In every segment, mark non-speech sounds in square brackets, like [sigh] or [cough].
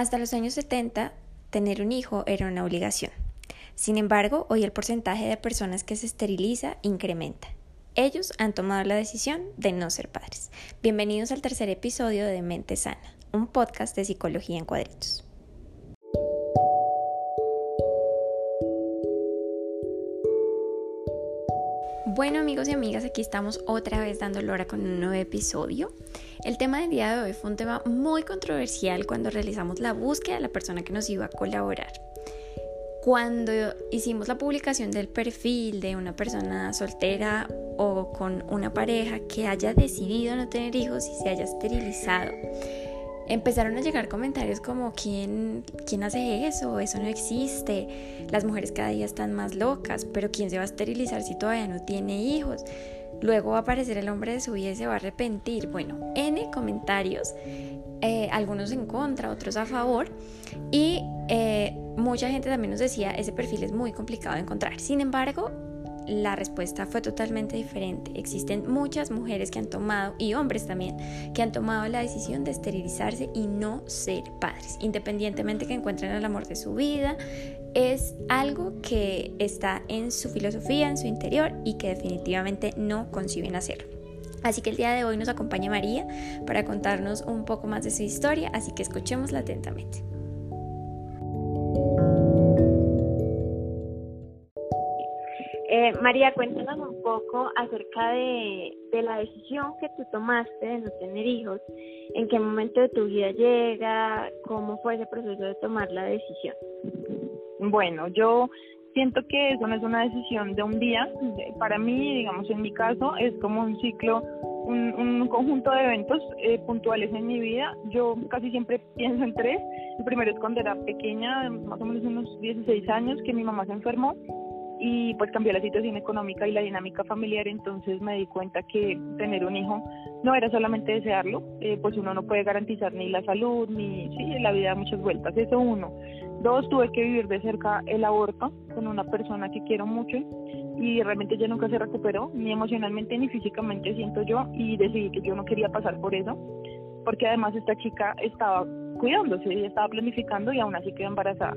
Hasta los años 70, tener un hijo era una obligación. Sin embargo, hoy el porcentaje de personas que se esteriliza incrementa. Ellos han tomado la decisión de no ser padres. Bienvenidos al tercer episodio de Mente Sana, un podcast de psicología en cuadritos. Bueno amigos y amigas, aquí estamos otra vez dando hora con un nuevo episodio. El tema del día de hoy fue un tema muy controversial cuando realizamos la búsqueda de la persona que nos iba a colaborar. Cuando hicimos la publicación del perfil de una persona soltera o con una pareja que haya decidido no tener hijos y se haya esterilizado, empezaron a llegar comentarios como ¿quién, ¿quién hace eso? Eso no existe. Las mujeres cada día están más locas, pero ¿quién se va a esterilizar si todavía no tiene hijos? Luego va a aparecer el hombre de su vida y se va a arrepentir. Bueno, N comentarios, eh, algunos en contra, otros a favor. Y eh, mucha gente también nos decía, ese perfil es muy complicado de encontrar. Sin embargo, la respuesta fue totalmente diferente. Existen muchas mujeres que han tomado, y hombres también, que han tomado la decisión de esterilizarse y no ser padres, independientemente que encuentren el amor de su vida. Es algo que está en su filosofía, en su interior y que definitivamente no conciben hacerlo. Así que el día de hoy nos acompaña María para contarnos un poco más de su historia, así que escuchémosla atentamente. María, cuéntanos un poco acerca de, la decisión que tú tomaste de no tener hijos, en qué momento de tu vida llega, cómo fue ese proceso de tomar la decisión. Bueno, yo siento que eso no es una decisión de un día. Para mí, digamos, en mi caso, es como un ciclo, un, conjunto de eventos eh, puntuales en mi vida. Yo casi siempre [laughs] pienso en tres. El primero es cuando era pequeña, más o menos unos 16 años, que mi mamá se enfermó y pues cambió la situación económica y la dinámica familiar, entonces me di cuenta que tener un hijo no era solamente desearlo, eh, pues uno no puede garantizar ni la salud, ni sí, la vida da muchas vueltas, eso uno. Dos, tuve que vivir de cerca el aborto con una persona que quiero mucho y realmente ya nunca se recuperó, ni emocionalmente ni físicamente siento yo y decidí que yo no quería pasar por eso, porque además esta chica estaba cuidándose, ella estaba planificando y aún así quedó embarazada.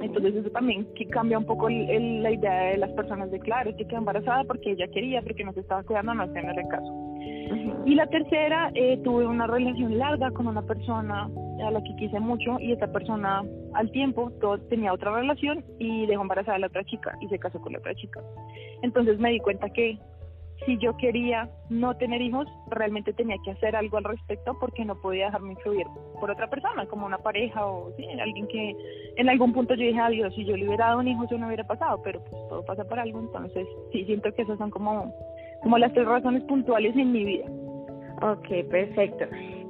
Entonces eso también que cambia un poco la idea de las personas de claro, que quedó embarazada porque ella quería, porque no se estaba cuidando, no en el caso. Y la tercera, eh, tuve una relación larga con una persona a la que quise mucho y esta persona al tiempo todo, tenía otra relación y dejó embarazada a la otra chica y se casó con la otra chica. Entonces me di cuenta que si yo quería no tener hijos, realmente tenía que hacer algo al respecto porque no podía dejarme influir por otra persona, como una pareja o sí, alguien que en algún punto yo dije, adiós, si yo hubiera dado un hijo eso no hubiera pasado, pero pues todo pasa por algo, entonces sí, siento que esas son como, como las tres razones puntuales en mi vida. Ok, perfecto.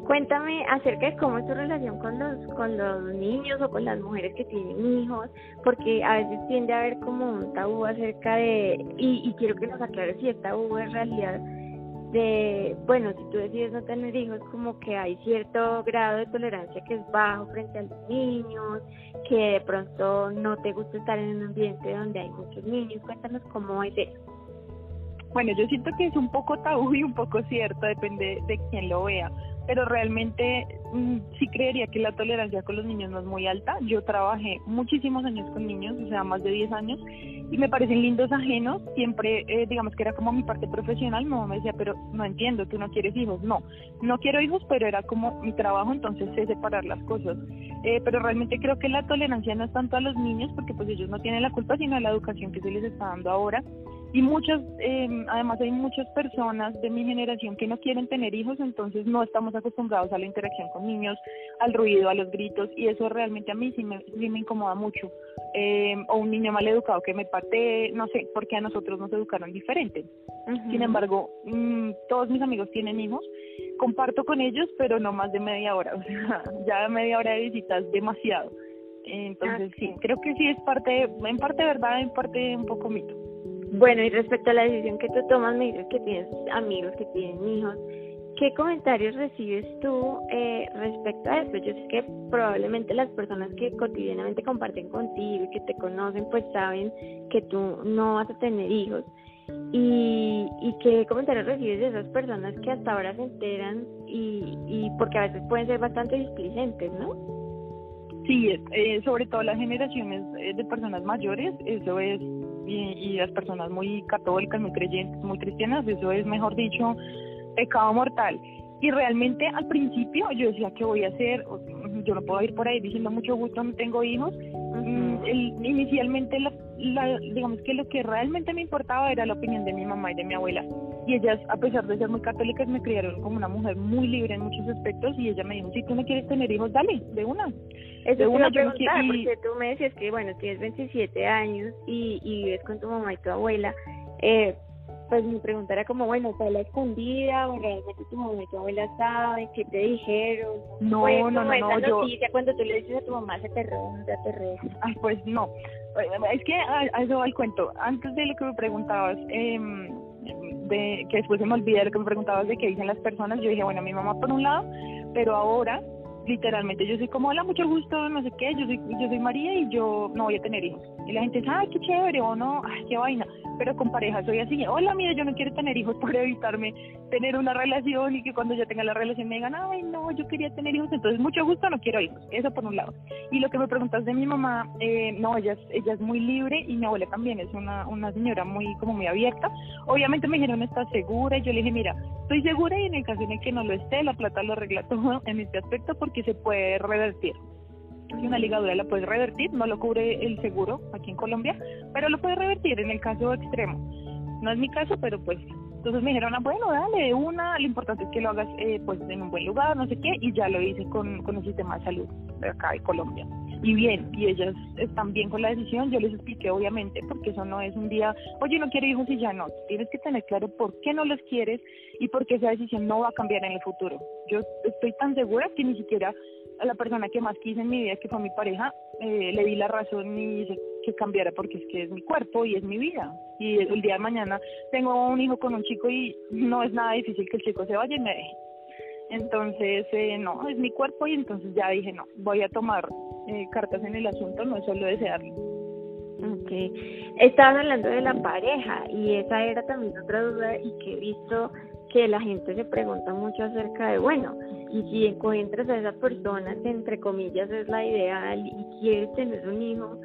Cuéntame acerca de cómo es tu relación con los, con los niños o con las mujeres que tienen hijos, porque a veces tiende a haber como un tabú acerca de, y, y quiero que nos aclares si el tabú es realidad de, bueno, si tú decides no tener hijos, como que hay cierto grado de tolerancia que es bajo frente a los niños, que de pronto no te gusta estar en un ambiente donde hay muchos niños. Cuéntanos cómo es eso. Bueno, yo siento que es un poco tabú y un poco cierto, depende de quién lo vea pero realmente mm, sí creería que la tolerancia con los niños no es muy alta. Yo trabajé muchísimos años con niños, o sea, más de 10 años, y me parecen lindos ajenos. Siempre, eh, digamos que era como mi parte profesional. Mi mamá me decía, pero no entiendo, tú no quieres hijos. No, no quiero hijos, pero era como mi trabajo, entonces sé separar las cosas. Eh, pero realmente creo que la tolerancia no es tanto a los niños, porque pues ellos no tienen la culpa, sino a la educación que se les está dando ahora y muchas, eh, además hay muchas personas de mi generación que no quieren tener hijos, entonces no estamos acostumbrados a la interacción con niños, al ruido, a los gritos, y eso realmente a mí sí me, sí me incomoda mucho. Eh, o un niño mal educado que me patee, no sé, porque a nosotros nos educaron diferente. Sin embargo, mm, todos mis amigos tienen hijos, comparto con ellos, pero no más de media hora, [laughs] o sea, ya media hora de visitas demasiado. Entonces ah, sí, creo que sí es parte, en parte verdad, en parte un poco mito. Bueno, y respecto a la decisión que tú tomas, me dices que tienes amigos que tienen hijos. ¿Qué comentarios recibes tú eh, respecto a esto? Yo sé que probablemente las personas que cotidianamente comparten contigo y que te conocen, pues saben que tú no vas a tener hijos. ¿Y, y qué comentarios recibes de esas personas que hasta ahora se enteran y, y porque a veces pueden ser bastante displicentes, ¿no? Sí, eh, sobre todo las generaciones eh, de personas mayores, eso es, y, y, las personas muy católicas, muy creyentes, muy cristianas, eso es, mejor dicho, pecado mortal. Y realmente al principio yo decía, ¿qué voy a hacer? Yo no puedo ir por ahí diciendo mucho gusto, no tengo hijos. Mm, inicialmente, la, digamos que lo que realmente me importaba era la opinión de mi mamá y de mi abuela. Y ellas, a pesar de ser muy católicas, me criaron como una mujer muy libre en muchos aspectos. Y ella me dijo, si tú no quieres tener hijos, dale, de una. Eso de una, yo preguntar, porque tú me decías que, bueno, tienes 27 años y, y vives con tu mamá y tu abuela. Eh, pues mi pregunta era como, bueno, ¿está la escondida o realmente tu mamá y tu abuela saben? ¿Qué te dijeron? No, no, no, no, esa yo... noticia cuando tú le dices a tu mamá se te no se aterró. Ay, pues no. Es que a, eso va el cuento. Antes de lo que me preguntabas, eh, de que después se me olvida lo que me preguntabas de qué dicen las personas, yo dije, bueno, mi mamá por un lado, pero ahora literalmente yo soy como hola mucho gusto no sé qué yo soy yo soy María y yo no voy a tener hijos y la gente dice ay qué chévere o no ay qué vaina pero con pareja soy así. Hola mira yo no quiero tener hijos por evitarme tener una relación y que cuando ya tenga la relación me digan ay no yo quería tener hijos entonces mucho gusto no quiero hijos eso por un lado. Y lo que me preguntas de mi mamá eh, no ella es, ella es muy libre y mi abuela también es una una señora muy como muy abierta. Obviamente me dijeron estás segura y yo le dije mira estoy segura y en el caso en el que no lo esté la plata lo arregla [laughs] todo en este aspecto porque que se puede revertir. Si una ligadura la puedes revertir, no lo cubre el seguro aquí en Colombia, pero lo puede revertir en el caso extremo. No es mi caso, pero pues entonces me dijeron, ah, bueno, dale, una, lo importante es que lo hagas eh, pues en un buen lugar, no sé qué, y ya lo hice con, con el sistema de salud de acá de Colombia. Y bien, y ellas están bien con la decisión, yo les expliqué obviamente, porque eso no es un día, oye, no quiero hijos y ya no, tienes que tener claro por qué no los quieres y por qué esa decisión no va a cambiar en el futuro. Yo estoy tan segura que ni siquiera la persona que más quise en mi vida, que fue mi pareja, eh, le di la razón y hice que cambiara porque es que es mi cuerpo y es mi vida. Y el día de mañana tengo un hijo con un chico y no es nada difícil que el chico se vaya y me deje. Entonces, eh, no, es mi cuerpo y entonces ya dije, no, voy a tomar eh, cartas en el asunto, no es solo desearlo. Ok. Estabas hablando de la pareja y esa era también otra duda y que he visto que la gente se pregunta mucho acerca de, bueno, y si encuentras a esa persona que entre comillas es la ideal y quieres tener un hijo,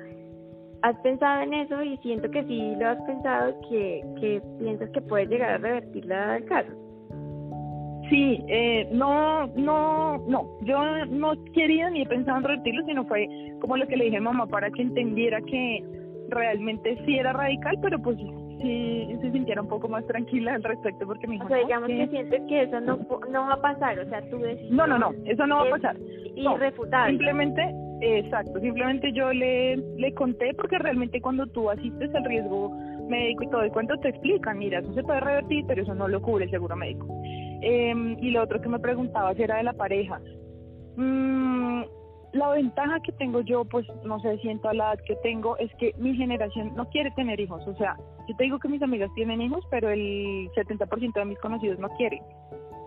¿has pensado en eso? Y siento que sí lo has pensado, que, que piensas que puedes llegar a revertir la caso. Sí, eh, no, no, no, yo no quería ni he pensado en revertirlo, sino fue como lo que le dije a mamá para que entendiera que realmente sí era radical, pero pues sí se sintiera un poco más tranquila al respecto porque me dijo, o sea, digamos que, sientes que eso no, no va a pasar, o sea, tú decisión No, no, no, eso no va a pasar. Irrefutable. simplemente, exacto, simplemente yo le, le conté porque realmente cuando tú asistes al riesgo médico y todo el cuento te explican, mira, eso se puede revertir, pero eso no lo cubre el seguro médico. Eh, y lo otro que me preguntabas era de la pareja. Mm, la ventaja que tengo yo, pues no sé, siento a la edad que tengo, es que mi generación no quiere tener hijos. O sea, yo te digo que mis amigas tienen hijos, pero el 70% de mis conocidos no quieren.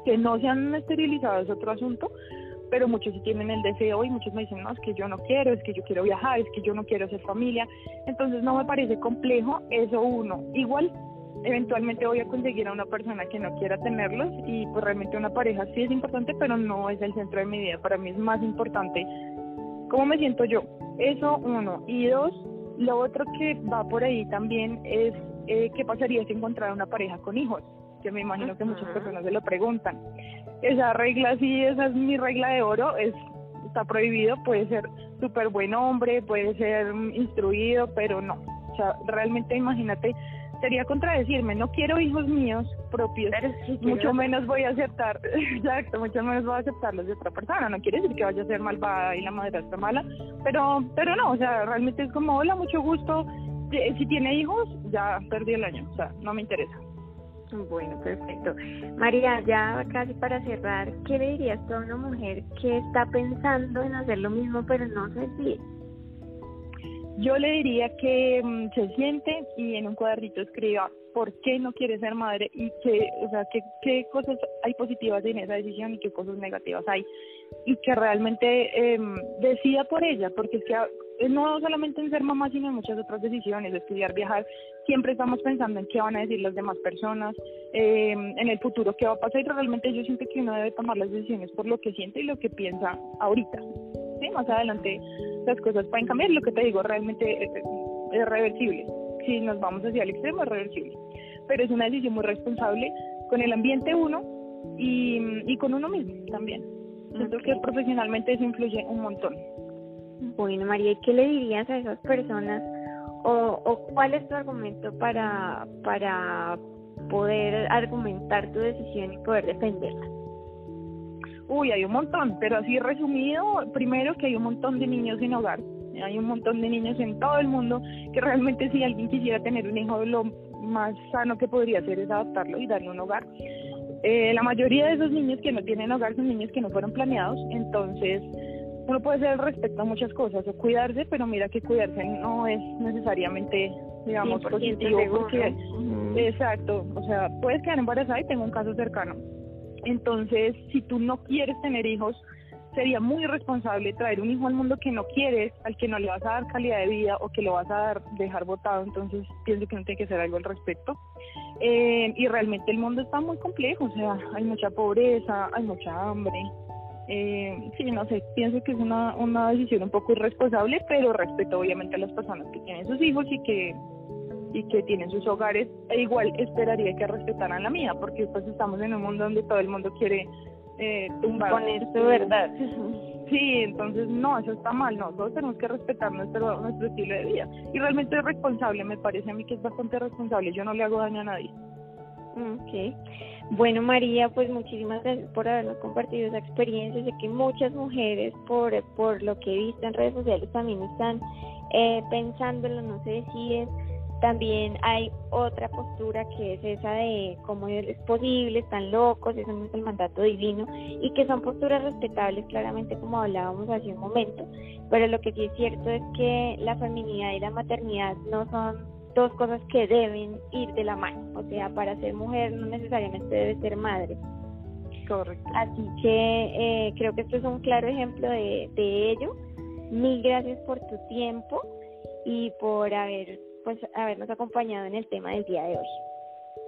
Que no se han esterilizado es otro asunto, pero muchos sí tienen el deseo y muchos me dicen, no, es que yo no quiero, es que yo quiero viajar, es que yo no quiero hacer familia. Entonces no me parece complejo eso uno. Igual eventualmente voy a conseguir a una persona que no quiera tenerlos y pues realmente una pareja sí es importante, pero no es el centro de mi vida. Para mí es más importante cómo me siento yo. Eso uno. Y dos, lo otro que va por ahí también es eh, qué pasaría si encontrara una pareja con hijos, que me imagino que muchas personas se lo preguntan. Esa regla sí, esa es mi regla de oro, es está prohibido, puede ser súper buen hombre, puede ser instruido, pero no. O sea, realmente imagínate sería contradecirme, no quiero hijos míos propios, mucho menos voy a aceptar, [laughs] exacto, mucho menos voy a aceptar los de otra persona, no quiere decir que vaya a ser malvada y la madre está mala, pero, pero no, o sea, realmente es como, hola, mucho gusto, si tiene hijos, ya perdí el año, o sea, no me interesa. Bueno, perfecto. María, ya casi para cerrar, ¿qué le dirías a una mujer que está pensando en hacer lo mismo pero no sé si yo le diría que mm, se siente y en un cuadernito escriba por qué no quiere ser madre y qué, o sea, qué, qué cosas hay positivas en esa decisión y qué cosas negativas hay. Y que realmente eh, decida por ella, porque es que ah, no solamente en ser mamá, sino en muchas otras decisiones, estudiar, viajar, siempre estamos pensando en qué van a decir las demás personas, eh, en el futuro qué va a pasar y realmente yo siento que uno debe tomar las decisiones por lo que siente y lo que piensa ahorita ¿sí? Más adelante las cosas pueden cambiar, lo que te digo realmente es, es reversible. Si nos vamos hacia el extremo es reversible. Pero es una decisión muy responsable con el ambiente uno y, y con uno mismo también. Siento que profesionalmente eso influye un montón. Bueno, María, ¿qué le dirías a esas personas o, o cuál es tu argumento para, para poder argumentar tu decisión y poder defenderla? Uy, hay un montón, pero así resumido, primero que hay un montón de niños sin hogar, hay un montón de niños en todo el mundo que realmente si alguien quisiera tener un hijo, lo más sano que podría hacer es adoptarlo y darle un hogar. Eh, la mayoría de esos niños que no tienen hogar son niños que no fueron planeados, entonces uno puede ser respecto a muchas cosas o cuidarse, pero mira que cuidarse no es necesariamente, digamos, positivo. Porque, Exacto, o sea, puedes quedar embarazada y tengo un caso cercano. Entonces, si tú no quieres tener hijos, sería muy irresponsable traer un hijo al mundo que no quieres, al que no le vas a dar calidad de vida o que lo vas a dar, dejar botado, entonces pienso que no tiene que ser algo al respecto. Eh, y realmente el mundo está muy complejo, o sea, hay mucha pobreza, hay mucha hambre. Eh, sí, no sé, pienso que es una, una decisión un poco irresponsable, pero respeto obviamente a las personas que tienen sus hijos y que y que tienen sus hogares, e igual esperaría que respetaran la mía, porque pues estamos en un mundo donde todo el mundo quiere eh, tumbar. Poner su verdad. [laughs] Sí, entonces no, eso está mal, no, todos tenemos que respetar nuestro, nuestro estilo de vida. Y realmente es responsable, me parece a mí que es bastante responsable, yo no le hago daño a nadie. Ok. Bueno, María, pues muchísimas gracias por habernos compartido esa experiencia. Sé que muchas mujeres, por, por lo que he visto en redes sociales, también están eh, pensándolo, no se deciden. También hay otra postura que es esa de cómo es posible, están locos, eso no es el mandato divino, y que son posturas respetables, claramente como hablábamos hace un momento, pero lo que sí es cierto es que la feminidad y la maternidad no son dos cosas que deben ir de la mano, o sea, para ser mujer no necesariamente debe ser madre. Correcto. Así que eh, creo que esto es un claro ejemplo de, de ello. Mil gracias por tu tiempo y por haber pues habernos acompañado en el tema del día de hoy.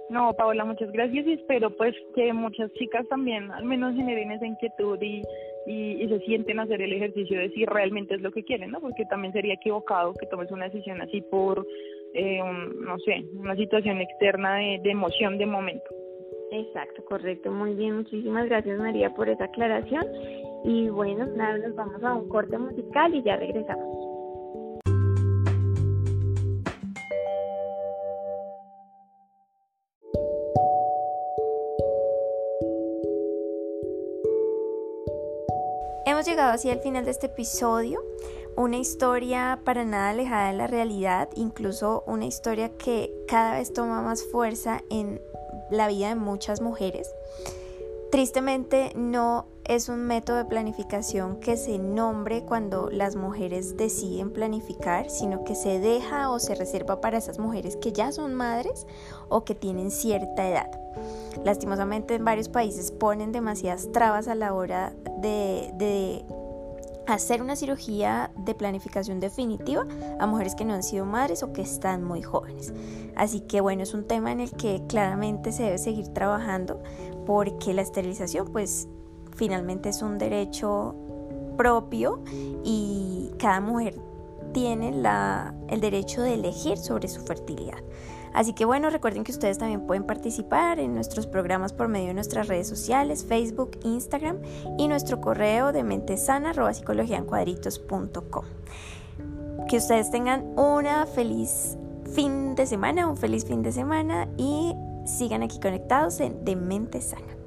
No, Paola, muchas gracias y espero pues que muchas chicas también al menos generen esa inquietud y, y, se sienten a hacer el ejercicio de si realmente es lo que quieren, ¿no? Porque también sería equivocado que tomes una decisión así por, eh, no sé, una situación externa de, de emoción de momento. Exacto, correcto, muy bien, muchísimas gracias María por esa aclaración y bueno, nada, nos vamos a un corte musical y ya regresamos. Hemos llegado así al final de este episodio, una historia para nada alejada de la realidad, incluso una historia que cada vez toma más fuerza en la vida de muchas mujeres. Tristemente no es un método de planificación que se nombre cuando las mujeres deciden planificar, sino que se deja o se reserva para esas mujeres que ya son madres o que tienen cierta edad. Lastimosamente en varios países ponen demasiadas trabas a la hora de, hacer una cirugía de planificación definitiva a mujeres que no han sido madres o que están muy jóvenes. Así que bueno, es un tema en el que claramente se debe seguir trabajando porque la esterilización pues finalmente es un derecho propio y cada mujer tiene la, el derecho de elegir sobre su fertilidad. Así que bueno, recuerden que ustedes también pueden participar en nuestros programas por medio de nuestras redes sociales, Facebook, Instagram y nuestro correo de mentesana Que ustedes tengan una feliz fin de semana, un feliz fin de semana y sigan aquí conectados en De Mente Sana.